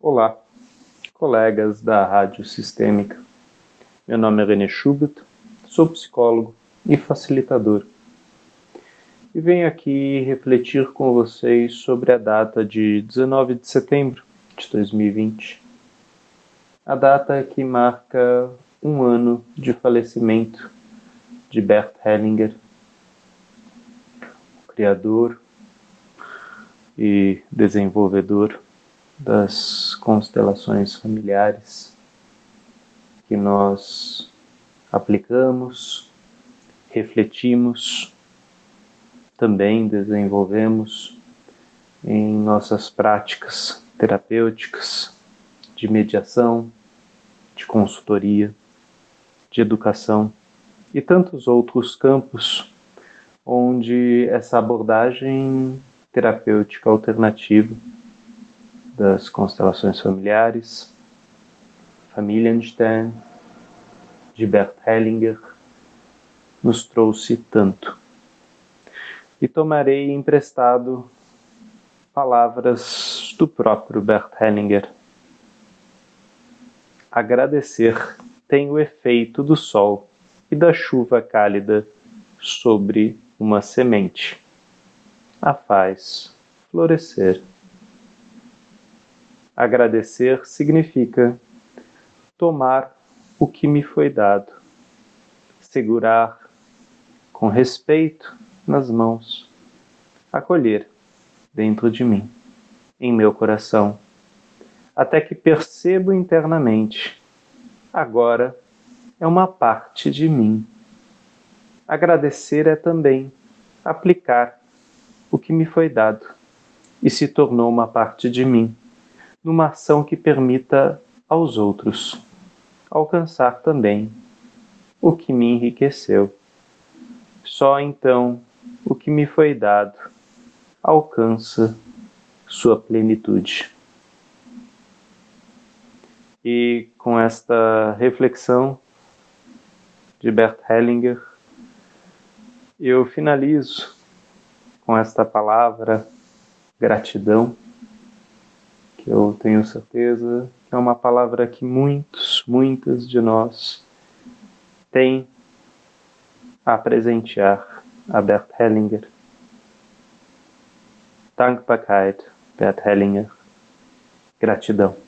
Olá, colegas da Rádio Sistêmica. Meu nome é René Schubert, sou psicólogo e facilitador. E venho aqui refletir com vocês sobre a data de 19 de setembro de 2020. A data que marca um ano de falecimento de Bert Hellinger, criador e desenvolvedor das constelações familiares que nós aplicamos, refletimos, também desenvolvemos em nossas práticas terapêuticas de mediação, de consultoria, de educação e tantos outros campos onde essa abordagem terapêutica alternativa das constelações familiares, Familienstern, de Bert Hellinger, nos trouxe tanto. E tomarei emprestado palavras do próprio Bert Hellinger. Agradecer tem o efeito do sol e da chuva cálida sobre uma semente. A faz florescer. Agradecer significa tomar o que me foi dado, segurar com respeito nas mãos, acolher dentro de mim, em meu coração, até que percebo internamente, agora é uma parte de mim. Agradecer é também aplicar o que me foi dado e se tornou uma parte de mim numa ação que permita aos outros alcançar também o que me enriqueceu. Só então o que me foi dado alcança sua plenitude. E com esta reflexão de Bert Hellinger, eu finalizo com esta palavra gratidão eu tenho certeza que é uma palavra que muitos, muitas de nós têm a presentear a Bert Hellinger. Dankbarkeit, Bert Hellinger. Gratidão.